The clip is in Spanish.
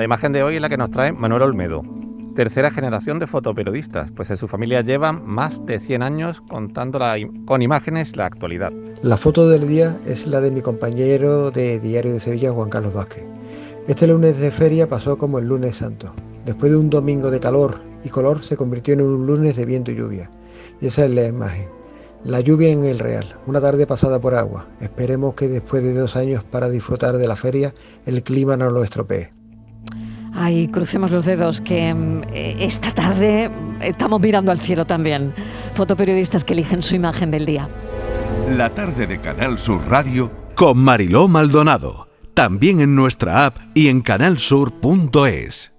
La imagen de hoy es la que nos trae Manuel Olmedo, tercera generación de fotoperiodistas, pues en su familia llevan más de 100 años contando con imágenes la actualidad. La foto del día es la de mi compañero de Diario de Sevilla, Juan Carlos Vázquez. Este lunes de feria pasó como el lunes santo. Después de un domingo de calor y color se convirtió en un lunes de viento y lluvia. Y esa es la imagen. La lluvia en el Real, una tarde pasada por agua. Esperemos que después de dos años para disfrutar de la feria, el clima no lo estropee. Ay, crucemos los dedos que mm, eh, esta tarde estamos mirando al cielo también. Fotoperiodistas que eligen su imagen del día. La tarde de Canal Sur Radio con Mariló Maldonado. También en nuestra app y en canalsur.es.